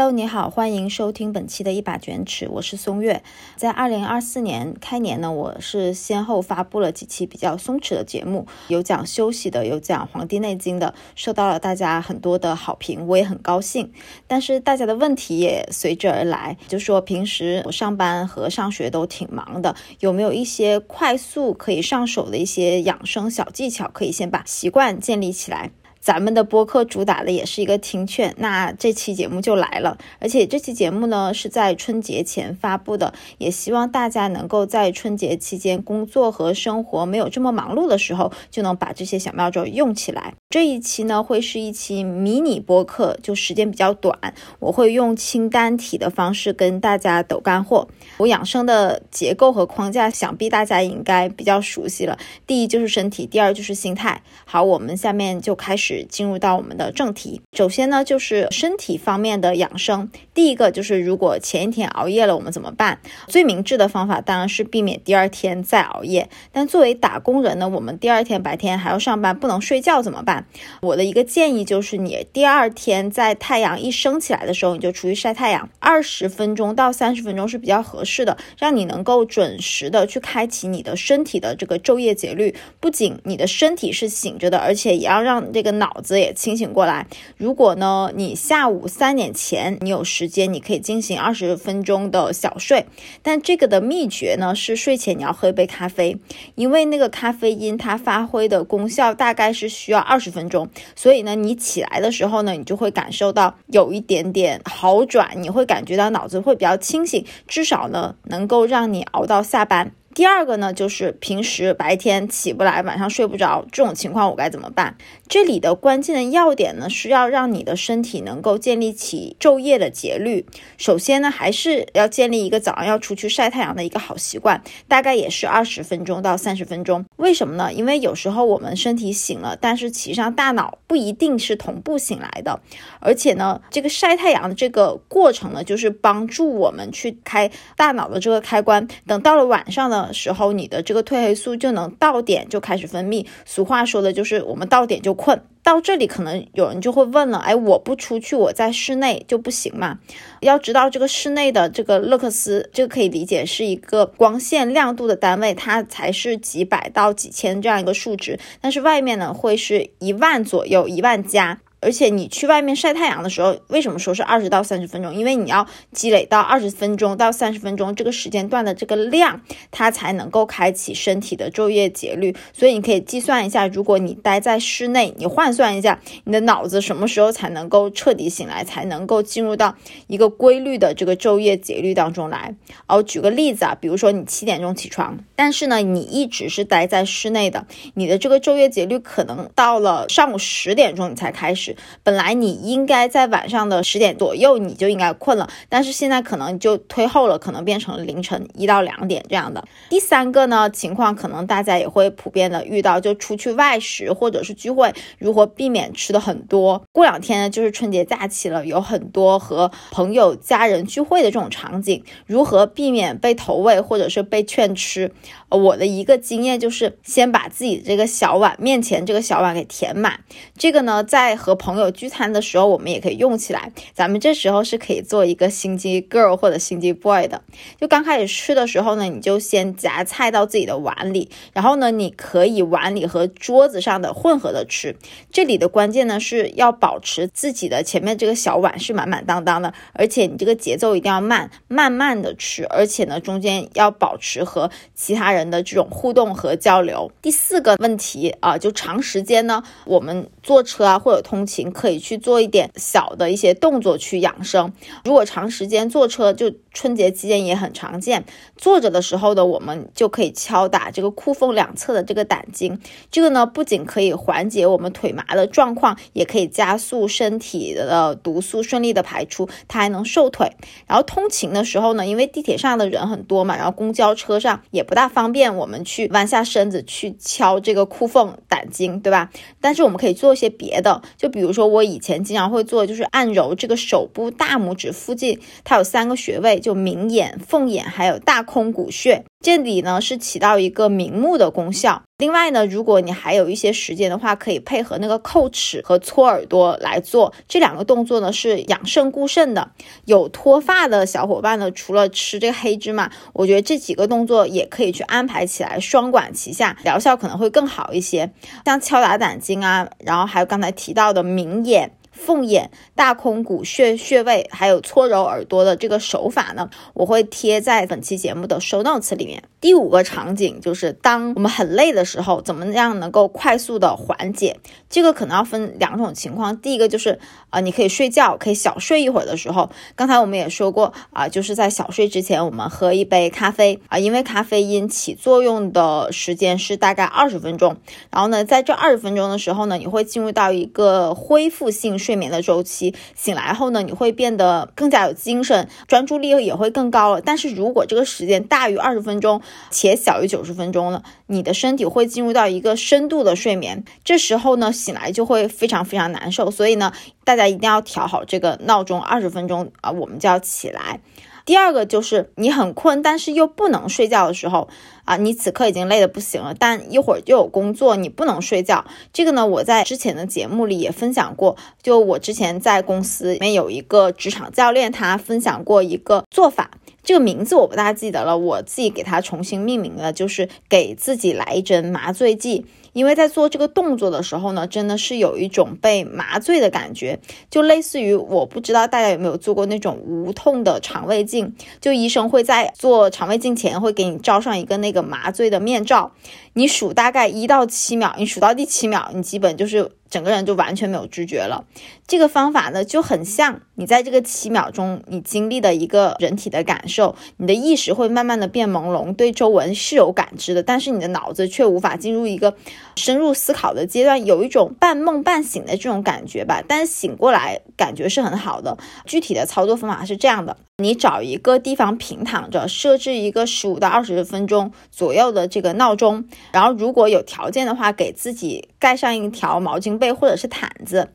Hello，你好，欢迎收听本期的一把卷尺，我是松月。在二零二四年开年呢，我是先后发布了几期比较松弛的节目，有讲休息的，有讲《黄帝内经》的，受到了大家很多的好评，我也很高兴。但是大家的问题也随之而来，就说平时我上班和上学都挺忙的，有没有一些快速可以上手的一些养生小技巧，可以先把习惯建立起来？咱们的播客主打的也是一个听劝，那这期节目就来了。而且这期节目呢是在春节前发布的，也希望大家能够在春节期间工作和生活没有这么忙碌的时候，就能把这些小妙招用起来。这一期呢会是一期迷你播客，就时间比较短，我会用清单体的方式跟大家抖干货。我养生的结构和框架，想必大家应该比较熟悉了。第一就是身体，第二就是心态。好，我们下面就开始。进入到我们的正题，首先呢就是身体方面的养生。第一个就是如果前一天熬夜了，我们怎么办？最明智的方法当然是避免第二天再熬夜。但作为打工人呢，我们第二天白天还要上班，不能睡觉怎么办？我的一个建议就是，你第二天在太阳一升起来的时候，你就出去晒太阳，二十分钟到三十分钟是比较合适的，让你能够准时的去开启你的身体的这个昼夜节律。不仅你的身体是醒着的，而且也要让这个。脑子也清醒过来。如果呢，你下午三点前你有时间，你可以进行二十分钟的小睡。但这个的秘诀呢，是睡前你要喝一杯咖啡，因为那个咖啡因它发挥的功效大概是需要二十分钟。所以呢，你起来的时候呢，你就会感受到有一点点好转，你会感觉到脑子会比较清醒，至少呢，能够让你熬到下班。第二个呢，就是平时白天起不来，晚上睡不着这种情况，我该怎么办？这里的关键的要点呢，是要让你的身体能够建立起昼夜的节律。首先呢，还是要建立一个早上要出去晒太阳的一个好习惯，大概也是二十分钟到三十分钟。为什么呢？因为有时候我们身体醒了，但是其实上大脑不一定是同步醒来的。而且呢，这个晒太阳的这个过程呢，就是帮助我们去开大脑的这个开关。等到了晚上呢。时候，你的这个褪黑素就能到点就开始分泌。俗话说的就是我们到点就困。到这里，可能有人就会问了：哎，我不出去，我在室内就不行吗？要知道，这个室内的这个勒克斯，这个可以理解是一个光线亮度的单位，它才是几百到几千这样一个数值。但是外面呢，会是一万左右，一万加。而且你去外面晒太阳的时候，为什么说是二十到三十分钟？因为你要积累到二十分钟到三十分钟这个时间段的这个量，它才能够开启身体的昼夜节律。所以你可以计算一下，如果你待在室内，你换算一下，你的脑子什么时候才能够彻底醒来，才能够进入到一个规律的这个昼夜节律当中来。哦，举个例子啊，比如说你七点钟起床，但是呢，你一直是待在室内的，你的这个昼夜节律可能到了上午十点钟你才开始。本来你应该在晚上的十点左右你就应该困了，但是现在可能就推后了，可能变成凌晨一到两点这样的。第三个呢情况，可能大家也会普遍的遇到，就出去外食或者是聚会，如何避免吃的很多？过两天呢就是春节假期了，有很多和朋友家人聚会的这种场景，如何避免被投喂或者是被劝吃？我的一个经验就是先把自己这个小碗面前这个小碗给填满，这个呢在和朋友聚餐的时候我们也可以用起来。咱们这时候是可以做一个心机 girl 或者心机 boy 的。就刚开始吃的时候呢，你就先夹菜到自己的碗里，然后呢你可以碗里和桌子上的混合的吃。这里的关键呢是要保持自己的前面这个小碗是满满当当的，而且你这个节奏一定要慢，慢慢的吃，而且呢中间要保持和其他人。人的这种互动和交流。第四个问题啊，就长时间呢，我们坐车啊或者通勤，可以去做一点小的一些动作去养生。如果长时间坐车，就春节期间也很常见，坐着的时候呢，我们就可以敲打这个裤缝两侧的这个胆经。这个呢，不仅可以缓解我们腿麻的状况，也可以加速身体的毒素顺利的排出，它还能瘦腿。然后通勤的时候呢，因为地铁上的人很多嘛，然后公交车上也不大方。方便我们去弯下身子去敲这个裤缝胆经，对吧？但是我们可以做一些别的，就比如说我以前经常会做，就是按揉这个手部大拇指附近，它有三个穴位，就明眼、凤眼还有大空谷穴。这里呢是起到一个明目的功效。另外呢，如果你还有一些时间的话，可以配合那个叩齿和搓耳朵来做这两个动作呢，是养肾固肾的。有脱发的小伙伴呢，除了吃这个黑芝麻，我觉得这几个动作也可以去安排起来，双管齐下，疗效可能会更好一些。像敲打胆经啊，然后还有刚才提到的明眼。凤眼、大空骨穴穴位，还有搓揉耳朵的这个手法呢，我会贴在本期节目的 show notes 里面。第五个场景就是当我们很累的时候，怎么样能够快速的缓解？这个可能要分两种情况。第一个就是啊，你可以睡觉，可以小睡一会儿的时候。刚才我们也说过啊，就是在小睡之前，我们喝一杯咖啡啊，因为咖啡因起作用的时间是大概二十分钟。然后呢，在这二十分钟的时候呢，你会进入到一个恢复性睡。眠的周期，醒来后呢，你会变得更加有精神，专注力也会更高了。但是如果这个时间大于二十分钟，且小于九十分钟了，你的身体会进入到一个深度的睡眠，这时候呢，醒来就会非常非常难受。所以呢，大家一定要调好这个闹钟，二十分钟啊，我们就要起来。第二个就是你很困，但是又不能睡觉的时候啊，你此刻已经累得不行了，但一会儿又有工作，你不能睡觉。这个呢，我在之前的节目里也分享过。就我之前在公司里面有一个职场教练，他分享过一个做法，这个名字我不大记得了，我自己给它重新命名了，就是给自己来一针麻醉剂。因为在做这个动作的时候呢，真的是有一种被麻醉的感觉，就类似于我不知道大家有没有做过那种无痛的肠胃镜，就医生会在做肠胃镜前会给你罩上一个那个麻醉的面罩。你数大概一到七秒，你数到第七秒，你基本就是整个人就完全没有知觉了。这个方法呢，就很像你在这个七秒钟你经历的一个人体的感受，你的意识会慢慢的变朦胧，对周围是有感知的，但是你的脑子却无法进入一个深入思考的阶段，有一种半梦半醒的这种感觉吧。但醒过来感觉是很好的。具体的操作方法是这样的。你找一个地方平躺着，设置一个十五到二十分钟左右的这个闹钟，然后如果有条件的话，给自己盖上一条毛巾被或者是毯子，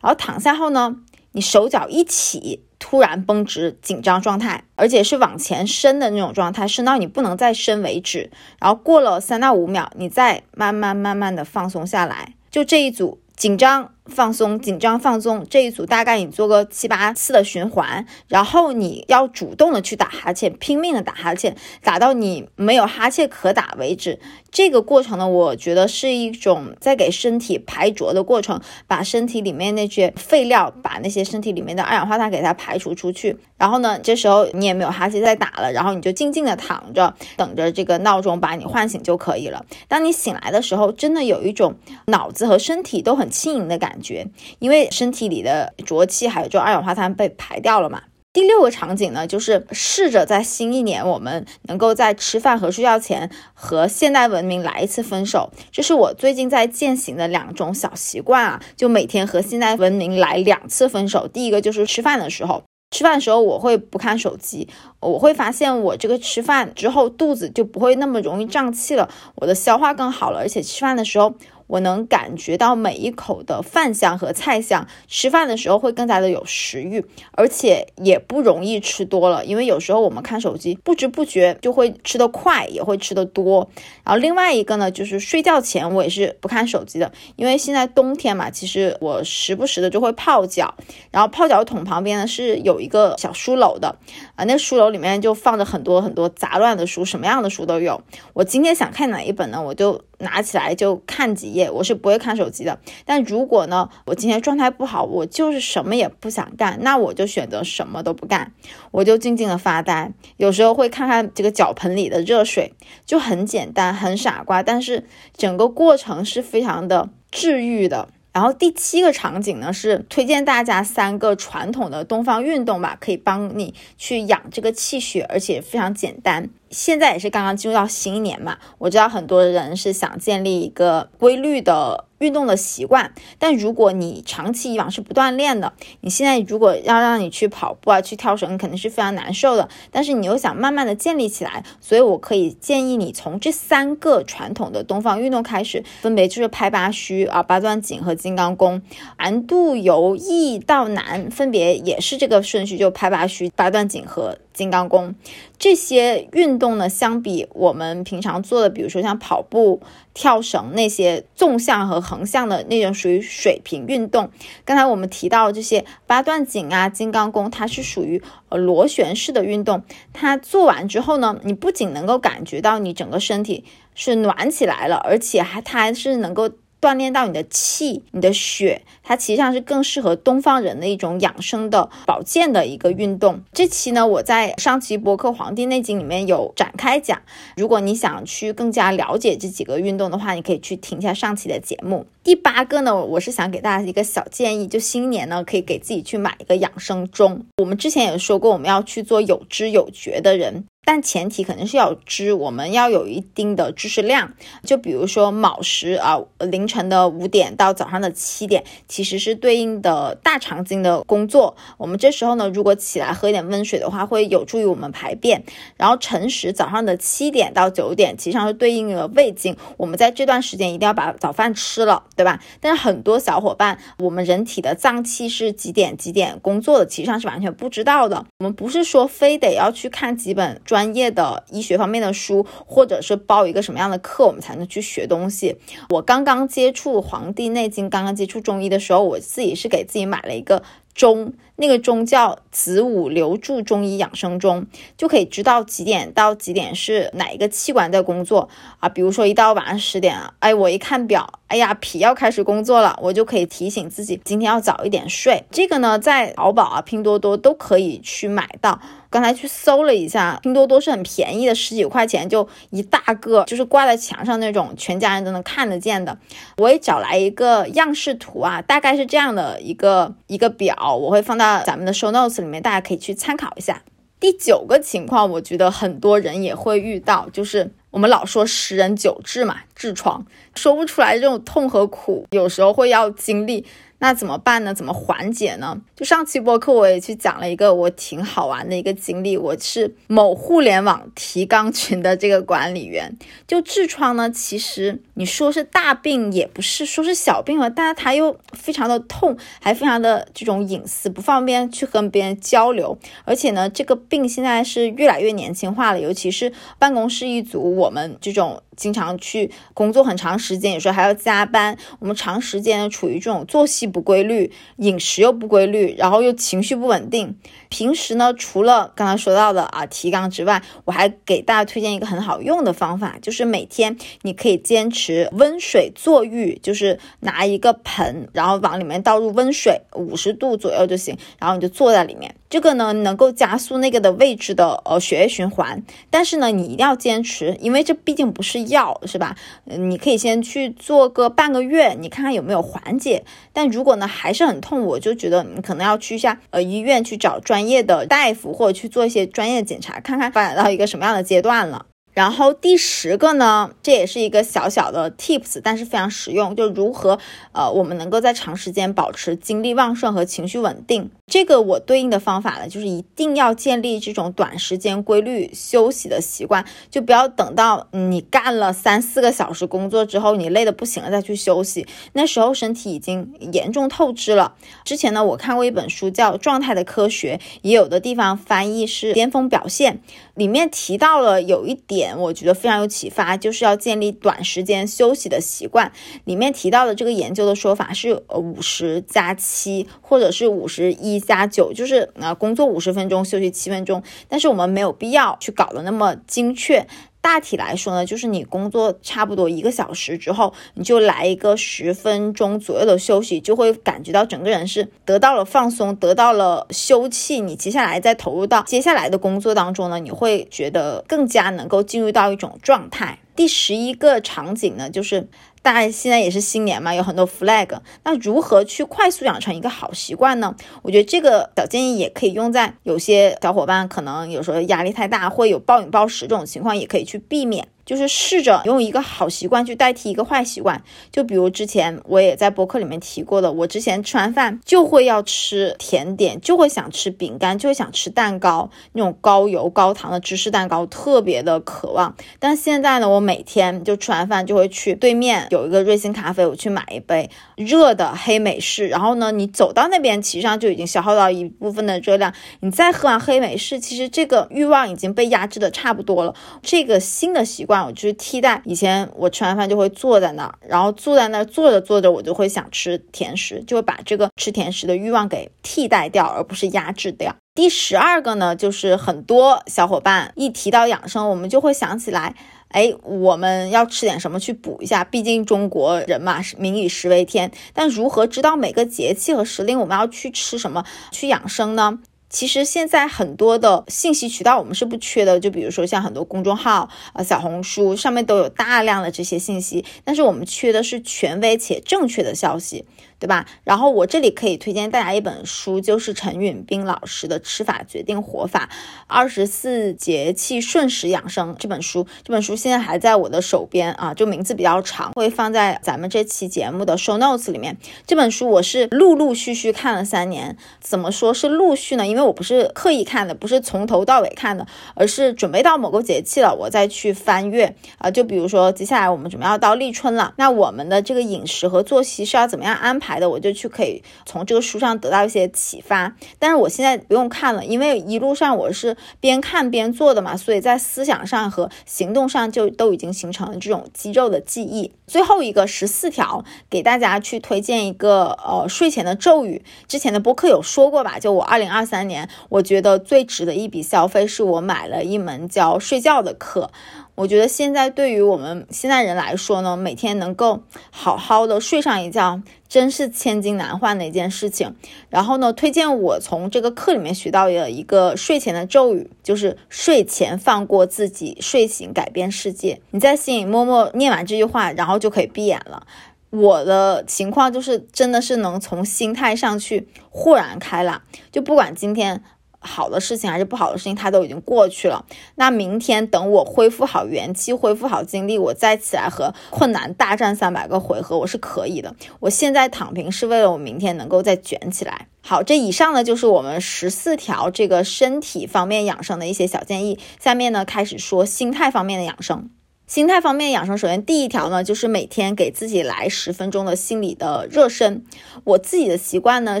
然后躺下后呢，你手脚一起，突然绷直，紧张状态，而且是往前伸的那种状态，伸到你不能再伸为止。然后过了三到五秒，你再慢慢慢慢的放松下来，就这一组紧张。放松，紧张，放松。这一组大概你做个七八次的循环，然后你要主动的去打哈欠，拼命的打哈欠，打到你没有哈欠可打为止。这个过程呢，我觉得是一种在给身体排浊的过程，把身体里面那些废料，把那些身体里面的二氧化碳给它排除出去。然后呢，这时候你也没有哈欠再打了，然后你就静静的躺着，等着这个闹钟把你唤醒就可以了。当你醒来的时候，真的有一种脑子和身体都很轻盈的感。感觉，因为身体里的浊气还有就二氧化碳被排掉了嘛。第六个场景呢，就是试着在新一年，我们能够在吃饭和睡觉前和现代文明来一次分手。这是我最近在践行的两种小习惯啊，就每天和现代文明来两次分手。第一个就是吃饭的时候，吃饭的时候我会不看手机，我会发现我这个吃饭之后肚子就不会那么容易胀气了，我的消化更好了，而且吃饭的时候。我能感觉到每一口的饭香和菜香，吃饭的时候会更加的有食欲，而且也不容易吃多了。因为有时候我们看手机，不知不觉就会吃得快，也会吃得多。然后另外一个呢，就是睡觉前我也是不看手机的，因为现在冬天嘛，其实我时不时的就会泡脚，然后泡脚桶旁边呢是有一个小书篓的，啊，那书篓里面就放着很多很多杂乱的书，什么样的书都有。我今天想看哪一本呢，我就。拿起来就看几页，我是不会看手机的。但如果呢，我今天状态不好，我就是什么也不想干，那我就选择什么都不干，我就静静的发呆。有时候会看看这个脚盆里的热水，就很简单，很傻瓜，但是整个过程是非常的治愈的。然后第七个场景呢，是推荐大家三个传统的东方运动吧，可以帮你去养这个气血，而且非常简单。现在也是刚刚进入到新一年嘛，我知道很多人是想建立一个规律的运动的习惯，但如果你长期以往是不锻炼的，你现在如果要让你去跑步啊、去跳绳，肯定是非常难受的。但是你又想慢慢的建立起来，所以我可以建议你从这三个传统的东方运动开始，分别就是拍八虚啊、八段锦和金刚功，难度由易到难，分别也是这个顺序，就拍八虚、八段锦和。金刚功。这些运动呢，相比我们平常做的，比如说像跑步、跳绳那些纵向和横向的那种属于水平运动。刚才我们提到这些八段锦啊、金刚功，它是属于呃螺旋式的运动。它做完之后呢，你不仅能够感觉到你整个身体是暖起来了，而且还它还是能够。锻炼到你的气、你的血，它实际上是更适合东方人的一种养生的保健的一个运动。这期呢，我在上期博客《黄帝内经》里面有展开讲。如果你想去更加了解这几个运动的话，你可以去听一下上期的节目。第八个呢，我是想给大家一个小建议，就新年呢，可以给自己去买一个养生钟。我们之前也说过，我们要去做有知有觉的人。但前提肯定是要知，我们要有一定的知识量。就比如说卯时啊，凌晨的五点到早上的七点，其实是对应的大肠经的工作。我们这时候呢，如果起来喝一点温水的话，会有助于我们排便。然后辰时早上的七点到九点，其实上是对应的胃经。我们在这段时间一定要把早饭吃了，对吧？但是很多小伙伴，我们人体的脏器是几点几点工作的，其实上是完全不知道的。我们不是说非得要去看几本专。业的医学方面的书，或者是报一个什么样的课，我们才能去学东西。我刚刚接触《黄帝内经》，刚刚接触中医的时候，我自己是给自己买了一个钟。那个钟叫子午流注中医养生钟，就可以知道几点到几点是哪一个器官在工作啊。比如说一到晚上十点，哎，我一看表，哎呀，脾要开始工作了，我就可以提醒自己今天要早一点睡。这个呢，在淘宝啊、拼多多都可以去买到。刚才去搜了一下，拼多多是很便宜的，十几块钱就一大个，就是挂在墙上那种，全家人都能看得见的。我也找来一个样式图啊，大概是这样的一个一个表，我会放到。咱们的 show notes 里面，大家可以去参考一下。第九个情况，我觉得很多人也会遇到，就是我们老说十人九痔嘛，痔疮说不出来这种痛和苦，有时候会要经历。那怎么办呢？怎么缓解呢？就上期播客我也去讲了一个我挺好玩的一个经历。我是某互联网提纲群的这个管理员。就痔疮呢，其实你说是大病也不是，说是小病了，但是它又非常的痛，还非常的这种隐私，不方便去跟别人交流。而且呢，这个病现在是越来越年轻化了，尤其是办公室一族，我们这种。经常去工作很长时间，有时候还要加班。我们长时间处于这种作息不规律、饮食又不规律，然后又情绪不稳定。平时呢，除了刚刚说到的啊提纲之外，我还给大家推荐一个很好用的方法，就是每天你可以坚持温水坐浴，就是拿一个盆，然后往里面倒入温水，五十度左右就行，然后你就坐在里面。这个呢，能够加速那个的位置的呃血液循环，但是呢，你一定要坚持，因为这毕竟不是药，是吧？嗯，你可以先去做个半个月，你看看有没有缓解。但如果呢还是很痛，我就觉得你可能要去一下呃医院去找专专业的大夫，或者去做一些专业检查，看看发展到一个什么样的阶段了。然后第十个呢，这也是一个小小的 tips，但是非常实用，就如何呃我们能够在长时间保持精力旺盛和情绪稳定。这个我对应的方法呢，就是一定要建立这种短时间规律休息的习惯，就不要等到你干了三四个小时工作之后，你累得不行了再去休息，那时候身体已经严重透支了。之前呢，我看过一本书叫《状态的科学》，也有的地方翻译是巅峰表现，里面提到了有一点，我觉得非常有启发，就是要建立短时间休息的习惯。里面提到的这个研究的说法是呃五十加七，或者是五十一。加九就是啊，工作五十分钟，休息七分钟。但是我们没有必要去搞得那么精确。大体来说呢，就是你工作差不多一个小时之后，你就来一个十分钟左右的休息，就会感觉到整个人是得到了放松，得到了休憩。你接下来再投入到接下来的工作当中呢，你会觉得更加能够进入到一种状态。第十一个场景呢，就是。大家现在也是新年嘛，有很多 flag。那如何去快速养成一个好习惯呢？我觉得这个小建议也可以用在有些小伙伴可能有时候压力太大，会有暴饮暴食这种情况，也可以去避免。就是试着用一个好习惯去代替一个坏习惯。就比如之前我也在博客里面提过的，我之前吃完饭就会要吃甜点，就会想吃饼干，就会想吃蛋糕，那种高油高糖的芝士蛋糕，特别的渴望。但现在呢，我每天就吃完饭就会去对面有一个瑞幸咖啡，我去买一杯热的黑美式。然后呢，你走到那边，其实上就已经消耗到一部分的热量。你再喝完黑美式，其实这个欲望已经被压制的差不多了。这个新的习惯，我就是替代以前我吃完饭就会坐在那儿，然后坐在那儿坐着坐着，我就会想吃甜食，就会把这个吃甜食的欲望给替代掉，而不是压制掉。第十二个呢，就是很多小伙伴一提到养生，我们就会想起来，哎，我们要吃点什么去补一下，毕竟中国人嘛，民以食为天。但如何知道每个节气和时令我们要去吃什么去养生呢？其实现在很多的信息渠道我们是不缺的，就比如说像很多公众号啊、小红书上面都有大量的这些信息，但是我们缺的是权威且正确的消息。对吧？然后我这里可以推荐大家一本书，就是陈允斌老师的《吃法决定活法：二十四节气顺时养生》这本书。这本书现在还在我的手边啊，就名字比较长，会放在咱们这期节目的 show notes 里面。这本书我是陆陆续续看了三年，怎么说是陆续呢？因为我不是刻意看的，不是从头到尾看的，而是准备到某个节气了，我再去翻阅啊。就比如说接下来我们准备要到立春了，那我们的这个饮食和作息是要怎么样安排？排的我就去可以从这个书上得到一些启发，但是我现在不用看了，因为一路上我是边看边做的嘛，所以在思想上和行动上就都已经形成了这种肌肉的记忆。最后一个十四条，给大家去推荐一个呃睡前的咒语，之前的播客有说过吧？就我二零二三年，我觉得最值的一笔消费是我买了一门教睡觉的课。我觉得现在对于我们现在人来说呢，每天能够好好的睡上一觉，真是千金难换的一件事情。然后呢，推荐我从这个课里面学到的一个睡前的咒语，就是睡前放过自己，睡醒改变世界。你在心里默默念完这句话，然后就可以闭眼了。我的情况就是真的是能从心态上去豁然开朗，就不管今天。好的事情还是不好的事情，它都已经过去了。那明天等我恢复好元气、恢复好精力，我再起来和困难大战三百个回合，我是可以的。我现在躺平是为了我明天能够再卷起来。好，这以上呢就是我们十四条这个身体方面养生的一些小建议。下面呢开始说心态方面的养生。心态方面养生，首先第一条呢，就是每天给自己来十分钟的心理的热身。我自己的习惯呢，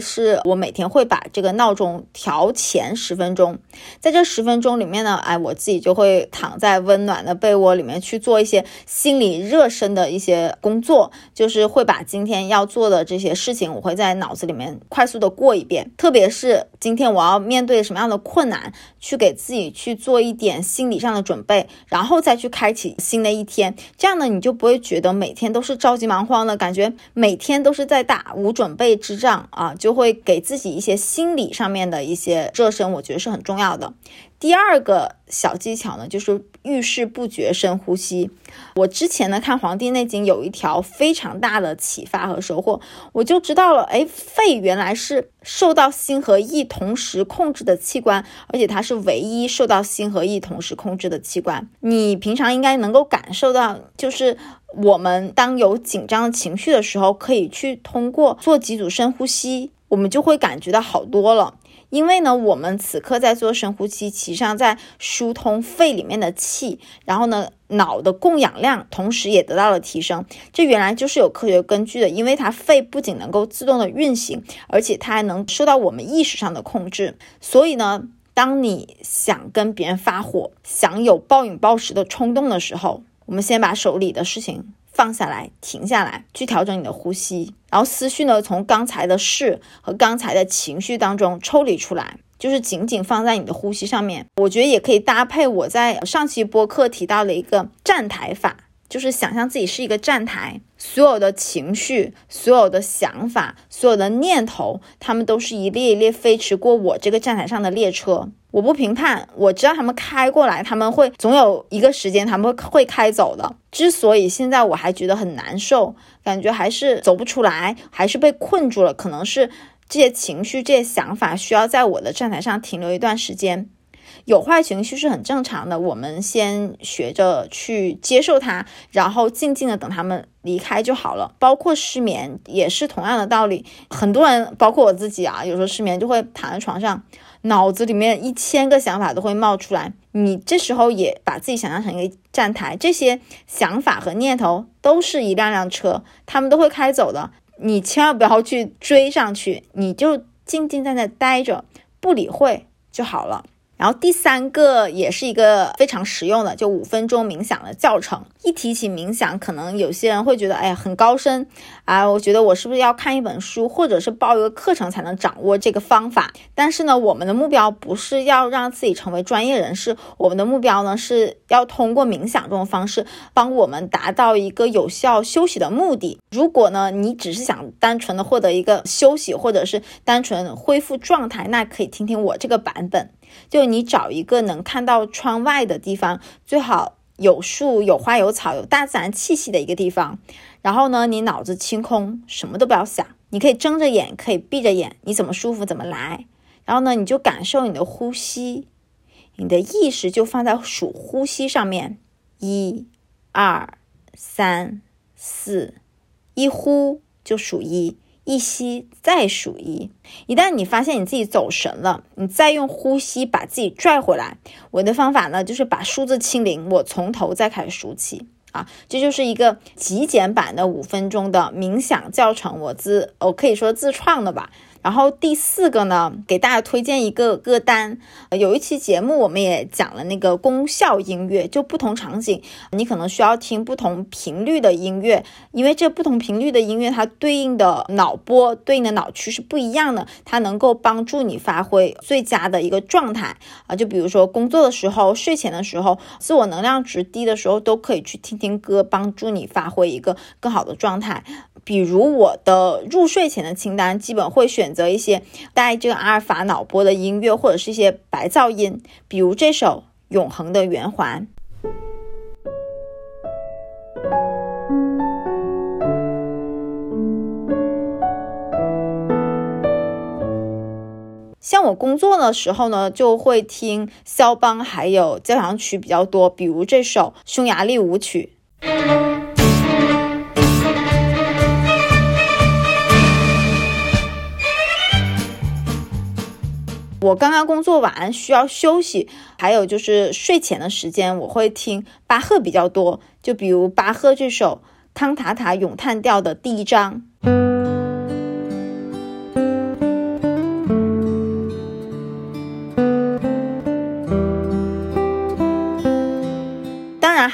是我每天会把这个闹钟调前十分钟，在这十分钟里面呢，哎，我自己就会躺在温暖的被窝里面去做一些心理热身的一些工作，就是会把今天要做的这些事情，我会在脑子里面快速的过一遍，特别是今天我要面对什么样的困难，去给自己去做一点心理上的准备，然后再去开启心那一天，这样呢，你就不会觉得每天都是着急忙慌的感觉，每天都是在打无准备之仗啊，就会给自己一些心理上面的一些热身，我觉得是很重要的。第二个小技巧呢，就是遇事不决深呼吸。我之前呢看《黄帝内经》有一条非常大的启发和收获，我就知道了，哎，肺原来是受到心和意同时控制的器官，而且它是唯一受到心和意同时控制的器官。你平常应该能够感受到，就是我们当有紧张情绪的时候，可以去通过做几组深呼吸，我们就会感觉到好多了。因为呢，我们此刻在做深呼吸，其实上在疏通肺里面的气，然后呢，脑的供氧量同时也得到了提升。这原来就是有科学根据的，因为它肺不仅能够自动的运行，而且它还能受到我们意识上的控制。所以呢，当你想跟别人发火，想有暴饮暴食的冲动的时候，我们先把手里的事情。放下来，停下来，去调整你的呼吸，然后思绪呢，从刚才的事和刚才的情绪当中抽离出来，就是仅仅放在你的呼吸上面。我觉得也可以搭配我在上期播客提到的一个站台法，就是想象自己是一个站台，所有的情绪、所有的想法、所有的念头，他们都是一列一列飞驰过我这个站台上的列车。我不评判，我知道他们开过来，他们会总有一个时间他们会会开走的。之所以现在我还觉得很难受，感觉还是走不出来，还是被困住了，可能是这些情绪、这些想法需要在我的站台上停留一段时间。有坏情绪是很正常的，我们先学着去接受它，然后静静的等他们离开就好了。包括失眠也是同样的道理，很多人，包括我自己啊，有时候失眠就会躺在床上，脑子里面一千个想法都会冒出来。你这时候也把自己想象成一个站台，这些想法和念头都是一辆辆车，他们都会开走的。你千万不要去追上去，你就静静在那待着，不理会就好了。然后第三个也是一个非常实用的，就五分钟冥想的教程。一提起冥想，可能有些人会觉得，哎呀，很高深啊！我觉得我是不是要看一本书，或者是报一个课程才能掌握这个方法？但是呢，我们的目标不是要让自己成为专业人士，我们的目标呢是要通过冥想这种方式，帮我们达到一个有效休息的目的。如果呢，你只是想单纯的获得一个休息，或者是单纯恢复状态，那可以听听我这个版本。就你找一个能看到窗外的地方，最好有树、有花、有草、有大自然气息的一个地方。然后呢，你脑子清空，什么都不要想。你可以睁着眼，可以闭着眼，你怎么舒服怎么来。然后呢，你就感受你的呼吸，你的意识就放在数呼吸上面，一、二、三、四，一呼就数一。一吸再数一，一旦你发现你自己走神了，你再用呼吸把自己拽回来。我的方法呢，就是把数字清零，我从头再开始数起啊，这就是一个极简版的五分钟的冥想教程，我自我可以说自创的吧。然后第四个呢，给大家推荐一个歌单。有一期节目我们也讲了那个功效音乐，就不同场景你可能需要听不同频率的音乐，因为这不同频率的音乐它对应的脑波、对应的脑区是不一样的，它能够帮助你发挥最佳的一个状态啊。就比如说工作的时候、睡前的时候、自我能量值低的时候，都可以去听听歌，帮助你发挥一个更好的状态。比如我的入睡前的清单，基本会选择一些带这个阿尔法脑波的音乐，或者是一些白噪音，比如这首《永恒的圆环》。像我工作的时候呢，就会听肖邦还有交响曲比较多，比如这首《匈牙利舞曲》。我刚刚工作完，需要休息，还有就是睡前的时间，我会听巴赫比较多，就比如巴赫这首康塔塔咏叹调的第一章。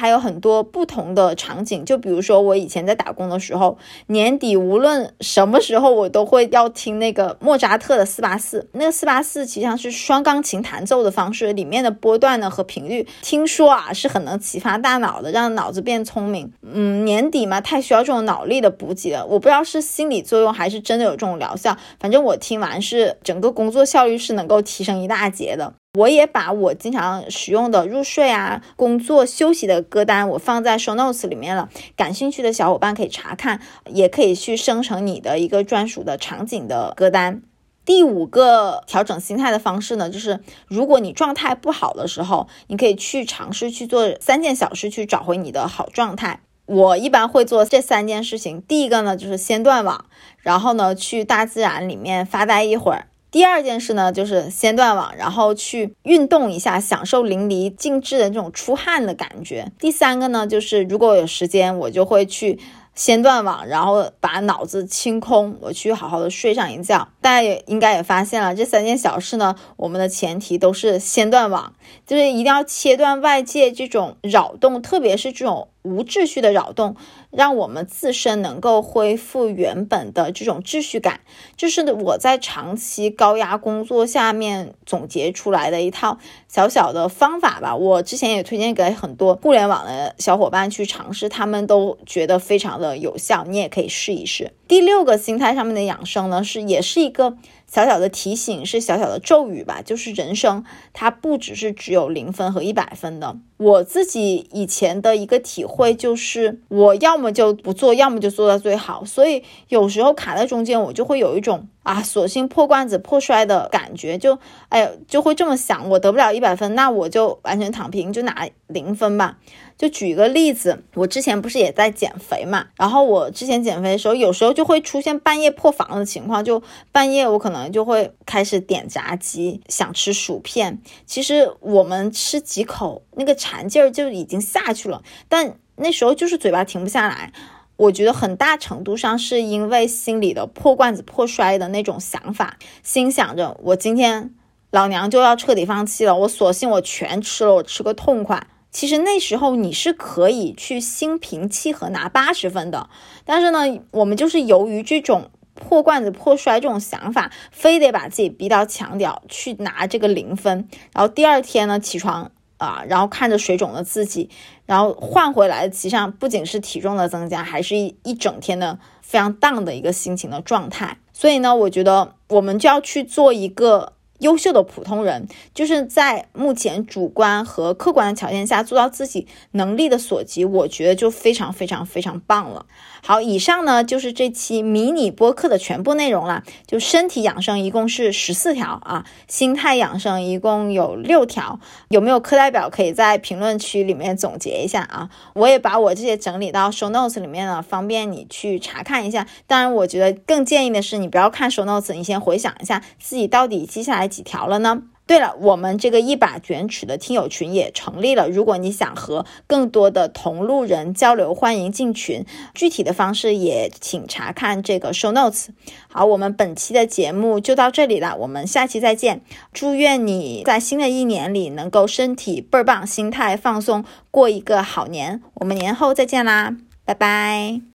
还有很多不同的场景，就比如说我以前在打工的时候，年底无论什么时候，我都会要听那个莫扎特的四八四。那个四八四实际上是双钢琴弹奏的方式，里面的波段呢和频率，听说啊是很能启发大脑的，让脑子变聪明。嗯，年底嘛，太需要这种脑力的补给了。我不知道是心理作用还是真的有这种疗效，反正我听完是整个工作效率是能够提升一大截的。我也把我经常使用的入睡啊、工作休息的歌单，我放在 show notes 里面了。感兴趣的小伙伴可以查看，也可以去生成你的一个专属的场景的歌单。第五个调整心态的方式呢，就是如果你状态不好的时候，你可以去尝试去做三件小事，去找回你的好状态。我一般会做这三件事情。第一个呢，就是先断网，然后呢，去大自然里面发呆一会儿。第二件事呢，就是先断网，然后去运动一下，享受淋漓尽致的这种出汗的感觉。第三个呢，就是如果有时间，我就会去先断网，然后把脑子清空，我去好好的睡上一觉。大家也应该也发现了，这三件小事呢，我们的前提都是先断网，就是一定要切断外界这种扰动，特别是这种。无秩序的扰动，让我们自身能够恢复原本的这种秩序感，就是我在长期高压工作下面总结出来的一套小小的方法吧。我之前也推荐给很多互联网的小伙伴去尝试，他们都觉得非常的有效，你也可以试一试。第六个心态上面的养生呢，是也是一个。小小的提醒，是小小的咒语吧。就是人生它不只是只有零分和一百分的。我自己以前的一个体会就是，我要么就不做，要么就做到最好。所以有时候卡在中间，我就会有一种啊，索性破罐子破摔的感觉。就哎呀，就会这么想，我得不了一百分，那我就完全躺平，就拿零分吧。就举一个例子，我之前不是也在减肥嘛，然后我之前减肥的时候，有时候就会出现半夜破防的情况，就半夜我可能就会开始点炸鸡，想吃薯片。其实我们吃几口，那个馋劲儿就已经下去了，但那时候就是嘴巴停不下来。我觉得很大程度上是因为心里的破罐子破摔的那种想法，心想着我今天老娘就要彻底放弃了，我索性我全吃了，我吃个痛快。其实那时候你是可以去心平气和拿八十分的，但是呢，我们就是由于这种破罐子破摔这种想法，非得把自己逼到墙角去拿这个零分，然后第二天呢起床啊，然后看着水肿的自己，然后换回来其实上不仅是体重的增加，还是一一整天的非常荡的一个心情的状态。所以呢，我觉得我们就要去做一个。优秀的普通人，就是在目前主观和客观的条件下做到自己能力的所及，我觉得就非常非常非常棒了。好，以上呢就是这期迷你播客的全部内容了。就身体养生一共是十四条啊，心态养生一共有六条。有没有课代表可以在评论区里面总结一下啊？我也把我这些整理到 show notes 里面了，方便你去查看一下。当然，我觉得更建议的是你不要看 show notes，你先回想一下自己到底记下来几条了呢？对了，我们这个一把卷尺的听友群也成立了。如果你想和更多的同路人交流，欢迎进群。具体的方式也请查看这个 show notes。好，我们本期的节目就到这里了，我们下期再见。祝愿你在新的一年里能够身体倍儿棒，心态放松，过一个好年。我们年后再见啦，拜拜。